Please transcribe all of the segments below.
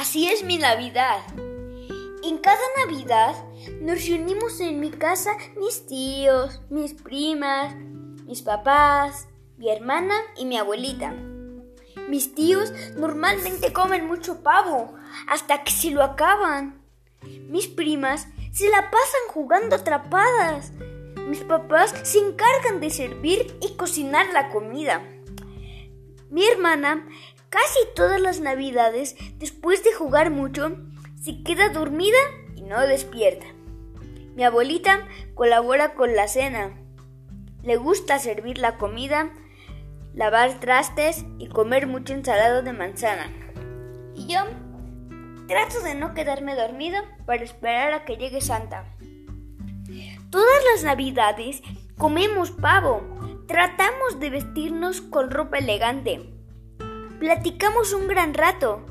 es mi Navidad. En cada Navidad nos reunimos en mi casa mis tíos, mis primas, mis papás, mi hermana y mi abuelita. Mis tíos normalmente comen mucho pavo hasta que se lo acaban. Mis primas se la pasan jugando atrapadas. Mis papás se encargan de servir y cocinar la comida. Mi hermana casi todas las navidades, después de jugar mucho, se queda dormida y no despierta. Mi abuelita colabora con la cena. Le gusta servir la comida, lavar trastes y comer mucha ensalada de manzana. Y yo trato de no quedarme dormido para esperar a que llegue Santa. Todas las navidades comemos pavo, tratamos de vestirnos con ropa elegante, platicamos un gran rato,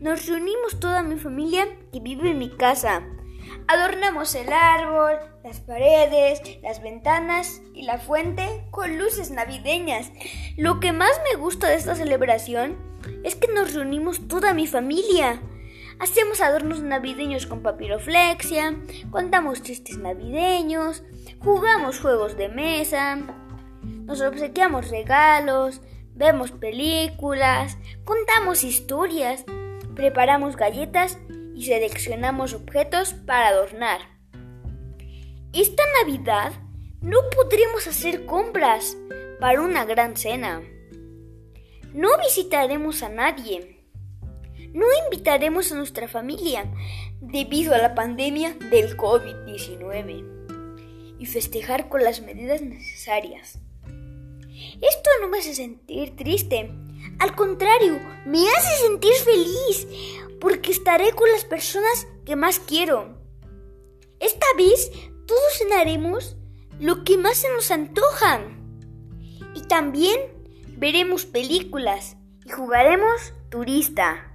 nos reunimos toda mi familia que vive en mi casa, adornamos el árbol, las paredes, las ventanas y la fuente con luces navideñas. Lo que más me gusta de esta celebración es que nos reunimos toda mi familia. Hacemos adornos navideños con papiroflexia, contamos chistes navideños, jugamos juegos de mesa, nos obsequiamos regalos, vemos películas, contamos historias, preparamos galletas y seleccionamos objetos para adornar. Esta Navidad no podremos hacer compras para una gran cena. No visitaremos a nadie no invitaremos a nuestra familia debido a la pandemia del COVID-19 y festejar con las medidas necesarias. Esto no me hace sentir triste, al contrario, me hace sentir feliz porque estaré con las personas que más quiero. Esta vez todos cenaremos lo que más se nos antoja y también veremos películas y jugaremos turista.